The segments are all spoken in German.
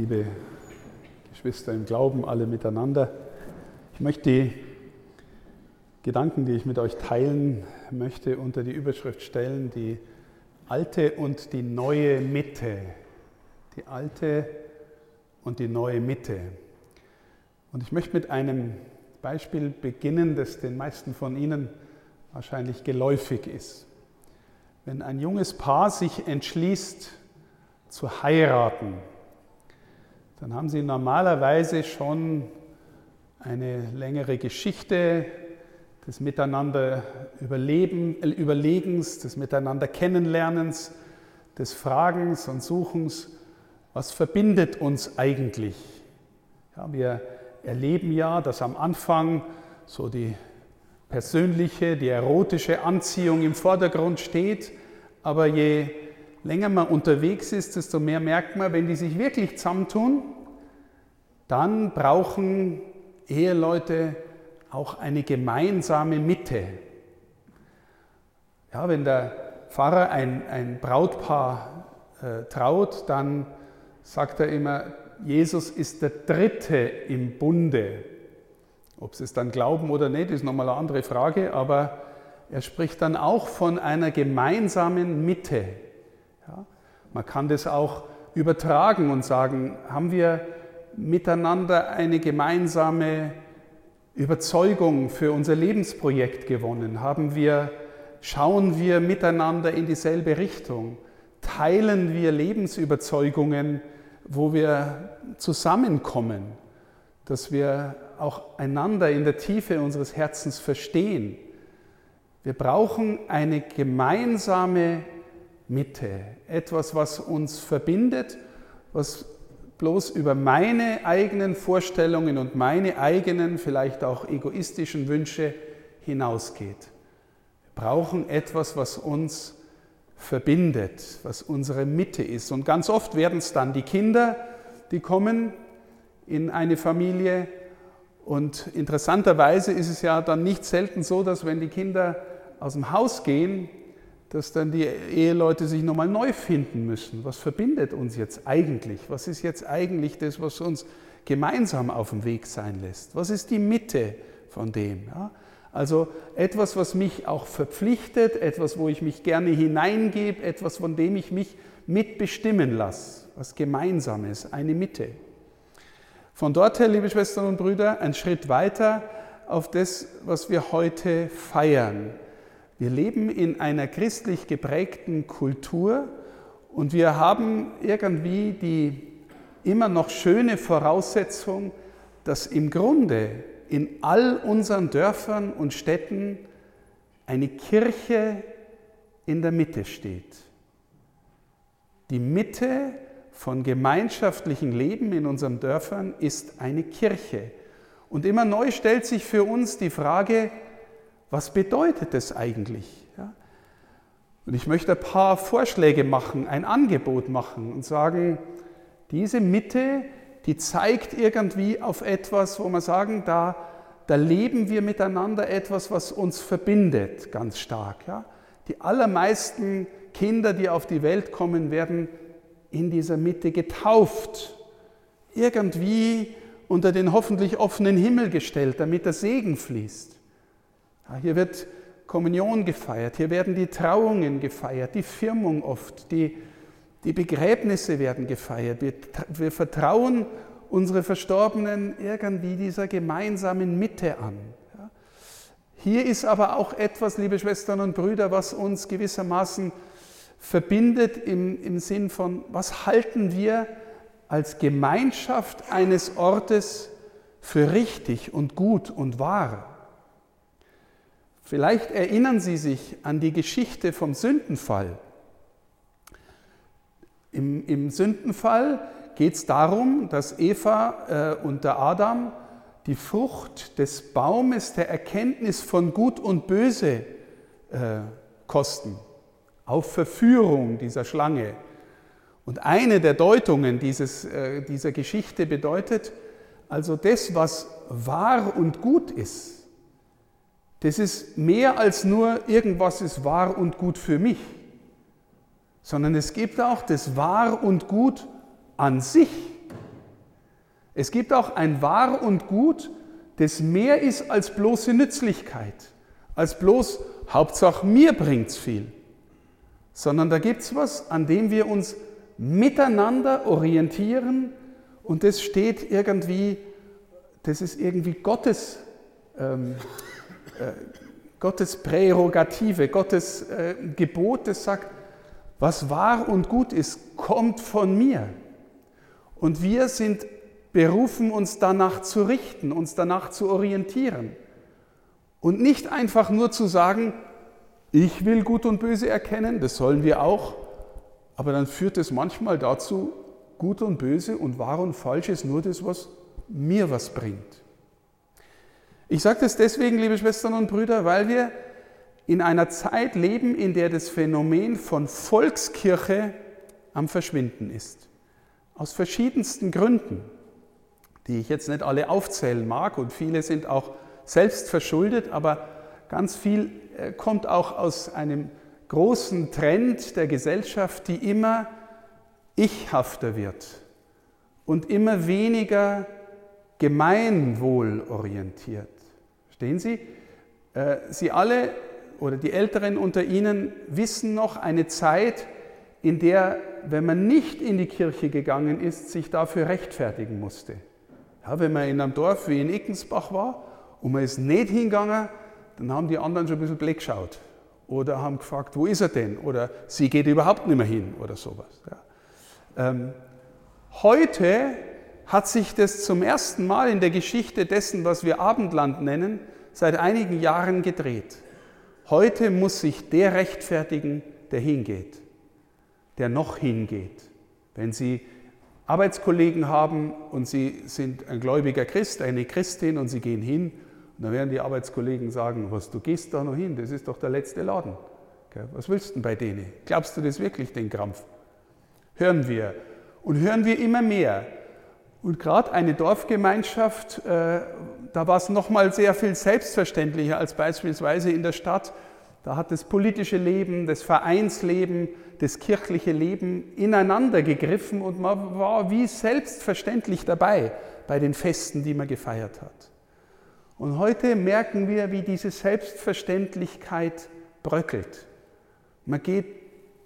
liebe Geschwister im Glauben, alle miteinander. Ich möchte die Gedanken, die ich mit euch teilen möchte, unter die Überschrift stellen, die alte und die neue Mitte. Die alte und die neue Mitte. Und ich möchte mit einem Beispiel beginnen, das den meisten von Ihnen wahrscheinlich geläufig ist. Wenn ein junges Paar sich entschließt zu heiraten, dann haben sie normalerweise schon eine längere Geschichte des Miteinander Überleben, äh, Überlegens, des Miteinander Kennenlernens, des Fragens und Suchens. Was verbindet uns eigentlich? Ja, wir erleben ja, dass am Anfang so die persönliche, die erotische Anziehung im Vordergrund steht, aber je länger man unterwegs ist, desto mehr merkt man, wenn die sich wirklich zusammentun, dann brauchen Eheleute auch eine gemeinsame Mitte. Ja, wenn der Pfarrer ein, ein Brautpaar äh, traut, dann sagt er immer, Jesus ist der Dritte im Bunde. Ob sie es dann glauben oder nicht, ist nochmal eine andere Frage, aber er spricht dann auch von einer gemeinsamen Mitte. Ja, man kann das auch übertragen und sagen, haben wir miteinander eine gemeinsame Überzeugung für unser Lebensprojekt gewonnen? Haben wir, schauen wir miteinander in dieselbe Richtung? Teilen wir Lebensüberzeugungen, wo wir zusammenkommen, dass wir auch einander in der Tiefe unseres Herzens verstehen? Wir brauchen eine gemeinsame Mitte, etwas, was uns verbindet, was bloß über meine eigenen Vorstellungen und meine eigenen, vielleicht auch egoistischen Wünsche hinausgeht. Wir brauchen etwas, was uns verbindet, was unsere Mitte ist. Und ganz oft werden es dann die Kinder, die kommen in eine Familie. Und interessanterweise ist es ja dann nicht selten so, dass wenn die Kinder aus dem Haus gehen, dass dann die Eheleute sich nochmal neu finden müssen. Was verbindet uns jetzt eigentlich? Was ist jetzt eigentlich das, was uns gemeinsam auf dem Weg sein lässt? Was ist die Mitte von dem? Ja? Also etwas, was mich auch verpflichtet, etwas, wo ich mich gerne hineingebe, etwas, von dem ich mich mitbestimmen lasse, was Gemeinsames, eine Mitte. Von dort her, liebe Schwestern und Brüder, ein Schritt weiter auf das, was wir heute feiern wir leben in einer christlich geprägten Kultur und wir haben irgendwie die immer noch schöne Voraussetzung, dass im Grunde in all unseren Dörfern und Städten eine Kirche in der Mitte steht. Die Mitte von gemeinschaftlichem Leben in unseren Dörfern ist eine Kirche. Und immer neu stellt sich für uns die Frage, was bedeutet das eigentlich? Ja? Und ich möchte ein paar Vorschläge machen, ein Angebot machen und sagen, diese Mitte, die zeigt irgendwie auf etwas, wo wir sagen, da, da leben wir miteinander etwas, was uns verbindet, ganz stark. Ja? Die allermeisten Kinder, die auf die Welt kommen, werden in dieser Mitte getauft. Irgendwie unter den hoffentlich offenen Himmel gestellt, damit der Segen fließt. Hier wird Kommunion gefeiert, hier werden die Trauungen gefeiert, die Firmung oft, die, die Begräbnisse werden gefeiert. Wir, wir vertrauen unsere Verstorbenen irgendwie dieser gemeinsamen Mitte an. Hier ist aber auch etwas, liebe Schwestern und Brüder, was uns gewissermaßen verbindet im, im Sinn von, was halten wir als Gemeinschaft eines Ortes für richtig und gut und wahr? Vielleicht erinnern Sie sich an die Geschichte vom Sündenfall. Im, im Sündenfall geht es darum, dass Eva äh, und der Adam die Frucht des Baumes der Erkenntnis von Gut und Böse äh, kosten, auf Verführung dieser Schlange. Und eine der Deutungen dieses, äh, dieser Geschichte bedeutet, also das, was wahr und gut ist, das ist mehr als nur irgendwas ist wahr und gut für mich, sondern es gibt auch das wahr und gut an sich. Es gibt auch ein Wahr und Gut, das mehr ist als bloße Nützlichkeit, als bloß Hauptsache mir bringt's viel, sondern da gibt's was, an dem wir uns miteinander orientieren und das steht irgendwie, das ist irgendwie Gottes, ähm, äh, Gottes Prärogative, Gottes äh, Gebot, das sagt, was wahr und gut ist, kommt von mir. Und wir sind berufen, uns danach zu richten, uns danach zu orientieren. Und nicht einfach nur zu sagen, ich will Gut und Böse erkennen, das sollen wir auch, aber dann führt es manchmal dazu, Gut und Böse und Wahr und Falsch ist nur das, was mir was bringt. Ich sage das deswegen, liebe Schwestern und Brüder, weil wir in einer Zeit leben, in der das Phänomen von Volkskirche am Verschwinden ist. Aus verschiedensten Gründen, die ich jetzt nicht alle aufzählen mag und viele sind auch selbst verschuldet, aber ganz viel äh, kommt auch aus einem großen Trend der Gesellschaft, die immer ichhafter wird und immer weniger gemeinwohlorientiert. Verstehen Sie? Äh, Sie alle oder die Älteren unter Ihnen wissen noch eine Zeit, in der, wenn man nicht in die Kirche gegangen ist, sich dafür rechtfertigen musste. Ja, wenn man in einem Dorf wie in Ickensbach war und man ist nicht hingegangen, dann haben die anderen schon ein bisschen blöd geschaut oder haben gefragt, wo ist er denn? Oder sie geht überhaupt nicht mehr hin oder sowas. Ja. Ähm, heute hat sich das zum ersten Mal in der Geschichte dessen, was wir Abendland nennen, seit einigen Jahren gedreht. Heute muss sich der rechtfertigen, der hingeht, der noch hingeht. Wenn Sie Arbeitskollegen haben und Sie sind ein gläubiger Christ, eine Christin und Sie gehen hin, dann werden die Arbeitskollegen sagen, was, du gehst da noch hin, das ist doch der letzte Laden. Was willst du denn bei denen? Glaubst du das wirklich, den Krampf? Hören wir. Und hören wir immer mehr. Und gerade eine Dorfgemeinschaft, äh, da war es nochmal sehr viel selbstverständlicher als beispielsweise in der Stadt. Da hat das politische Leben, das Vereinsleben, das kirchliche Leben ineinander gegriffen und man war wie selbstverständlich dabei bei den Festen, die man gefeiert hat. Und heute merken wir, wie diese Selbstverständlichkeit bröckelt. Man geht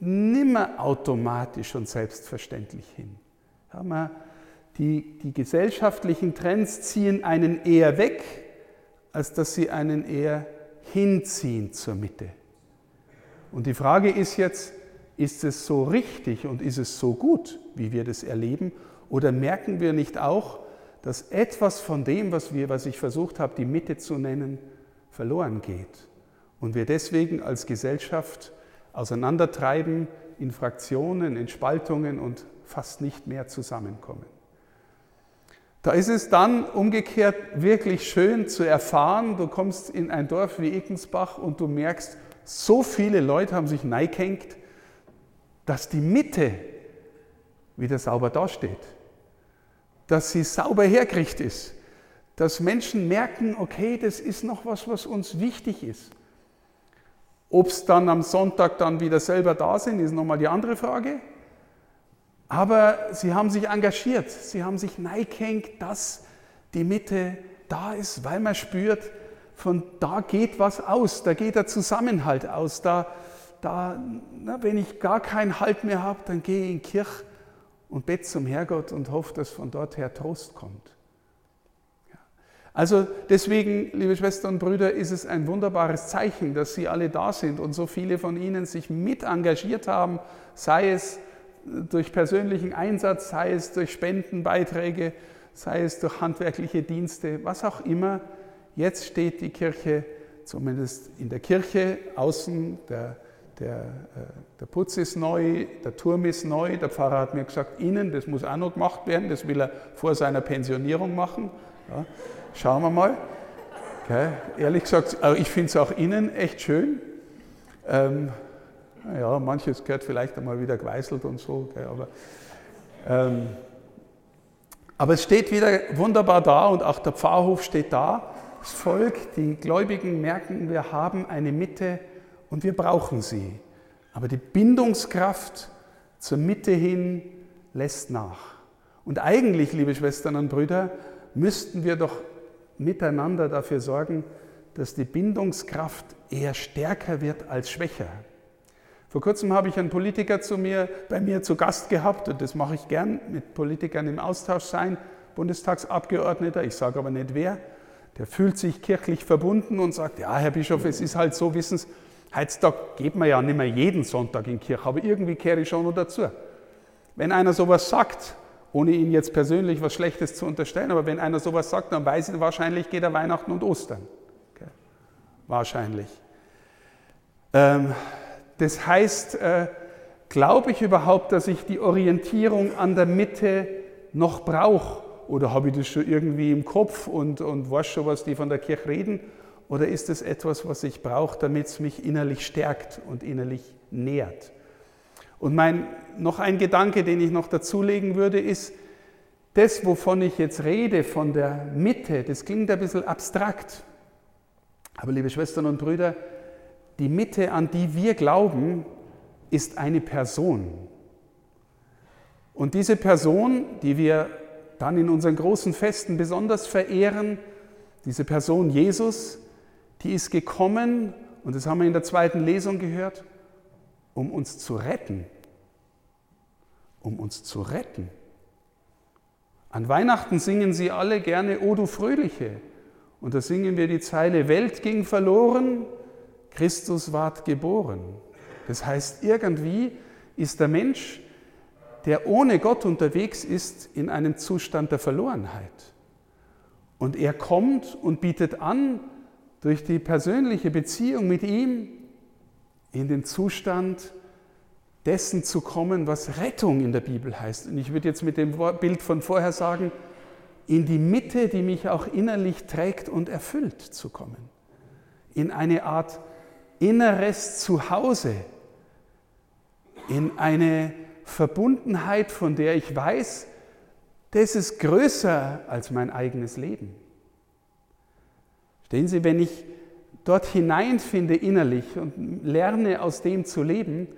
nimmer automatisch und selbstverständlich hin. Ja, man die, die gesellschaftlichen Trends ziehen einen eher weg, als dass sie einen eher hinziehen zur Mitte. Und die Frage ist jetzt, ist es so richtig und ist es so gut, wie wir das erleben? Oder merken wir nicht auch, dass etwas von dem, was, wir, was ich versucht habe, die Mitte zu nennen, verloren geht? Und wir deswegen als Gesellschaft auseinandertreiben in Fraktionen, in Spaltungen und fast nicht mehr zusammenkommen. Da ist es dann umgekehrt wirklich schön zu erfahren, du kommst in ein Dorf wie Eckensbach und du merkst, so viele Leute haben sich neigehängt, dass die Mitte wieder sauber dasteht, dass sie sauber hergerichtet ist, dass Menschen merken, okay, das ist noch was, was uns wichtig ist. Ob es dann am Sonntag dann wieder selber da sind, ist nochmal die andere Frage. Aber sie haben sich engagiert, sie haben sich neigehängt, dass die Mitte da ist, weil man spürt, von da geht was aus, da geht der Zusammenhalt aus. Da, da, na, wenn ich gar keinen Halt mehr habe, dann gehe ich in die Kirche und bete zum Herrgott und hoffe, dass von dort her Trost kommt. Ja. Also deswegen, liebe Schwestern und Brüder, ist es ein wunderbares Zeichen, dass Sie alle da sind und so viele von Ihnen sich mit engagiert haben, sei es durch persönlichen Einsatz, sei es durch Spendenbeiträge, sei es durch handwerkliche Dienste, was auch immer. Jetzt steht die Kirche, zumindest in der Kirche, außen, der, der, äh, der Putz ist neu, der Turm ist neu, der Pfarrer hat mir gesagt, innen, das muss auch noch gemacht werden, das will er vor seiner Pensionierung machen. Ja, schauen wir mal. Okay. Ehrlich gesagt, ich finde es auch innen echt schön. Ähm, ja, manches gehört vielleicht einmal wieder geweißelt und so, okay, aber, ähm, aber es steht wieder wunderbar da und auch der Pfarrhof steht da. Das Volk, die Gläubigen merken, wir haben eine Mitte und wir brauchen sie. Aber die Bindungskraft zur Mitte hin lässt nach. Und eigentlich, liebe Schwestern und Brüder, müssten wir doch miteinander dafür sorgen, dass die Bindungskraft eher stärker wird als schwächer. Vor kurzem habe ich einen Politiker zu mir, bei mir zu Gast gehabt und das mache ich gern, mit Politikern im Austausch sein, Bundestagsabgeordneter, ich sage aber nicht wer, der fühlt sich kirchlich verbunden und sagt, ja, Herr Bischof, es ist halt so, wissen Sie, heutzutage geht man ja nicht mehr jeden Sonntag in Kirche, aber irgendwie kehre ich schon noch dazu. Wenn einer sowas sagt, ohne ihn jetzt persönlich was Schlechtes zu unterstellen, aber wenn einer sowas sagt, dann weiß ich, wahrscheinlich geht er Weihnachten und Ostern. Okay. Wahrscheinlich. Ähm, das heißt, äh, glaube ich überhaupt, dass ich die Orientierung an der Mitte noch brauche? Oder habe ich das schon irgendwie im Kopf und, und weiß schon, was die von der Kirche reden? Oder ist es etwas, was ich brauche, damit es mich innerlich stärkt und innerlich nährt? Und mein, noch ein Gedanke, den ich noch dazulegen würde, ist, das, wovon ich jetzt rede, von der Mitte, das klingt ein bisschen abstrakt. Aber liebe Schwestern und Brüder, die Mitte, an die wir glauben, ist eine Person. Und diese Person, die wir dann in unseren großen Festen besonders verehren, diese Person Jesus, die ist gekommen, und das haben wir in der zweiten Lesung gehört, um uns zu retten um uns zu retten. An Weihnachten singen sie alle gerne O du Fröhliche. Und da singen wir die Zeile, Welt ging verloren, Christus ward geboren. Das heißt, irgendwie ist der Mensch, der ohne Gott unterwegs ist, in einem Zustand der Verlorenheit. Und er kommt und bietet an, durch die persönliche Beziehung mit ihm in den Zustand dessen zu kommen, was Rettung in der Bibel heißt. Und ich würde jetzt mit dem Bild von vorher sagen, in die Mitte, die mich auch innerlich trägt und erfüllt zu kommen. In eine Art inneres Zuhause, in eine Verbundenheit, von der ich weiß, das ist größer als mein eigenes Leben. Stehen Sie, wenn ich dort hineinfinde innerlich und lerne aus dem zu leben,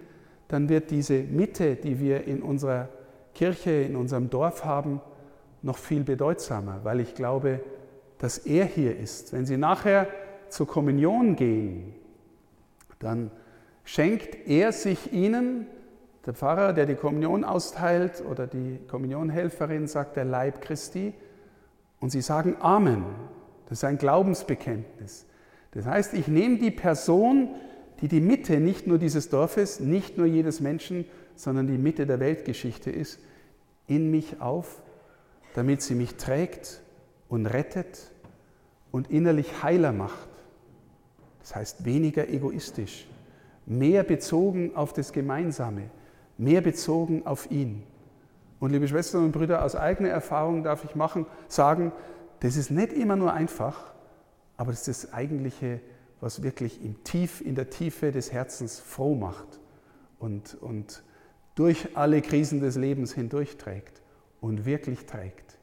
dann wird diese Mitte, die wir in unserer Kirche, in unserem Dorf haben, noch viel bedeutsamer, weil ich glaube, dass er hier ist. Wenn Sie nachher zur Kommunion gehen, dann schenkt er sich Ihnen, der Pfarrer, der die Kommunion austeilt oder die Kommunionhelferin sagt der Leib Christi und Sie sagen Amen. Das ist ein Glaubensbekenntnis. Das heißt, ich nehme die Person, die die Mitte nicht nur dieses Dorfes, nicht nur jedes Menschen, sondern die Mitte der Weltgeschichte ist, in mich auf, damit sie mich trägt und rettet und innerlich heiler macht. Das heißt weniger egoistisch, mehr bezogen auf das Gemeinsame, mehr bezogen auf ihn. Und liebe Schwestern und Brüder, aus eigener Erfahrung darf ich machen, sagen, das ist nicht immer nur einfach, aber das ist das eigentliche was wirklich im Tief, in der Tiefe des Herzens froh macht und, und durch alle Krisen des Lebens hindurchträgt und wirklich trägt.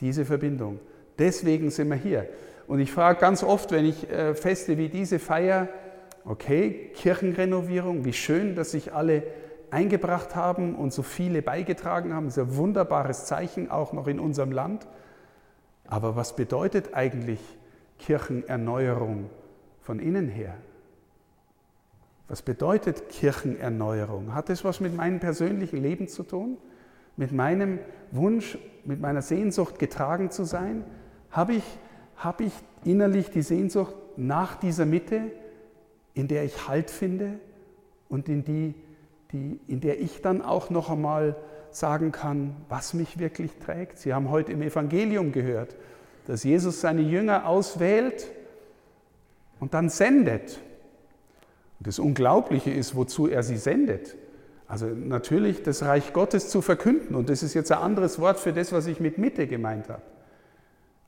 Diese Verbindung. Deswegen sind wir hier. Und ich frage ganz oft, wenn ich äh, Feste wie diese feiere, okay, Kirchenrenovierung, wie schön, dass sich alle eingebracht haben und so viele beigetragen haben. Das ist ein wunderbares Zeichen, auch noch in unserem Land. Aber was bedeutet eigentlich Kirchenerneuerung von innen her. Was bedeutet Kirchenerneuerung? Hat das was mit meinem persönlichen Leben zu tun? Mit meinem Wunsch, mit meiner Sehnsucht getragen zu sein? Habe ich, habe ich innerlich die Sehnsucht nach dieser Mitte, in der ich Halt finde und in, die, die, in der ich dann auch noch einmal sagen kann, was mich wirklich trägt? Sie haben heute im Evangelium gehört, dass Jesus seine Jünger auswählt und dann sendet. Und das Unglaubliche ist, wozu er sie sendet. Also natürlich das Reich Gottes zu verkünden. Und das ist jetzt ein anderes Wort für das, was ich mit Mitte gemeint habe.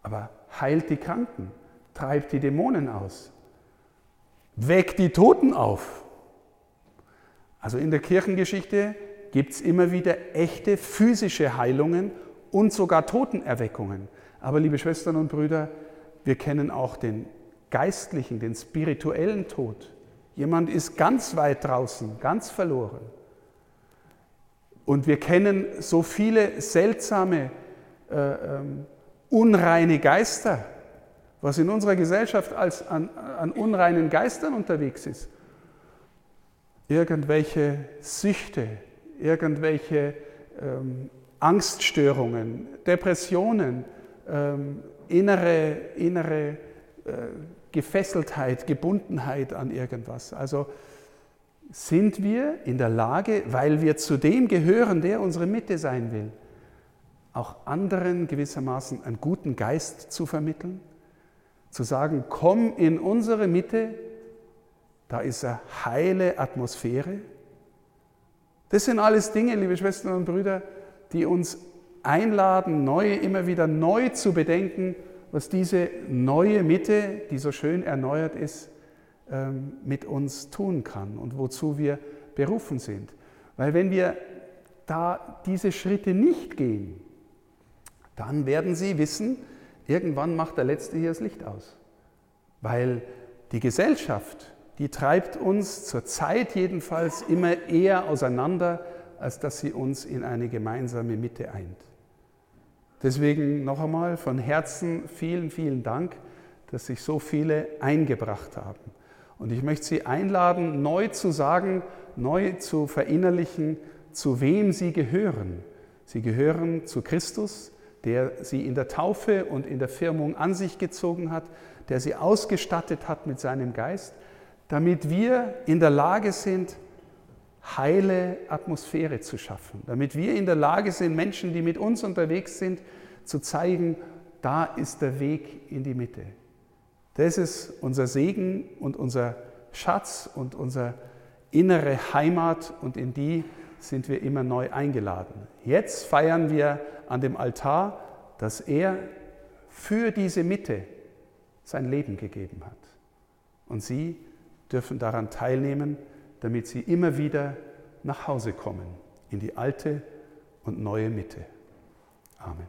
Aber heilt die Kranken, treibt die Dämonen aus, weckt die Toten auf. Also in der Kirchengeschichte gibt es immer wieder echte physische Heilungen und sogar Totenerweckungen. Aber liebe Schwestern und Brüder, wir kennen auch den geistlichen, den spirituellen Tod. Jemand ist ganz weit draußen, ganz verloren. Und wir kennen so viele seltsame, äh, ähm, unreine Geister, was in unserer Gesellschaft als an, an unreinen Geistern unterwegs ist. Irgendwelche Süchte, irgendwelche ähm, Angststörungen, Depressionen, ähm, innere, innere äh, Gefesseltheit, Gebundenheit an irgendwas. Also sind wir in der Lage, weil wir zu dem gehören, der unsere Mitte sein will, auch anderen gewissermaßen einen guten Geist zu vermitteln? Zu sagen, komm in unsere Mitte, da ist eine heile Atmosphäre. Das sind alles Dinge, liebe Schwestern und Brüder, die uns einladen, neu, immer wieder neu zu bedenken, was diese neue Mitte, die so schön erneuert ist, ähm, mit uns tun kann und wozu wir berufen sind. Weil wenn wir da diese Schritte nicht gehen, dann werden Sie wissen, irgendwann macht der Letzte hier das Licht aus. Weil die Gesellschaft, die treibt uns zur Zeit jedenfalls immer eher auseinander, als dass sie uns in eine gemeinsame Mitte eint. Deswegen noch einmal von Herzen vielen, vielen Dank, dass sich so viele eingebracht haben. Und ich möchte Sie einladen, neu zu sagen, neu zu verinnerlichen, zu wem Sie gehören. Sie gehören zu Christus, der Sie in der Taufe und in der Firmung an sich gezogen hat, der Sie ausgestattet hat mit seinem Geist, damit wir in der Lage sind, heile Atmosphäre zu schaffen, damit wir in der Lage sind, Menschen, die mit uns unterwegs sind, zu zeigen, da ist der Weg in die Mitte. Das ist unser Segen und unser Schatz und unsere innere Heimat und in die sind wir immer neu eingeladen. Jetzt feiern wir an dem Altar, dass er für diese Mitte sein Leben gegeben hat. Und Sie dürfen daran teilnehmen, damit sie immer wieder nach Hause kommen, in die alte und neue Mitte. Amen.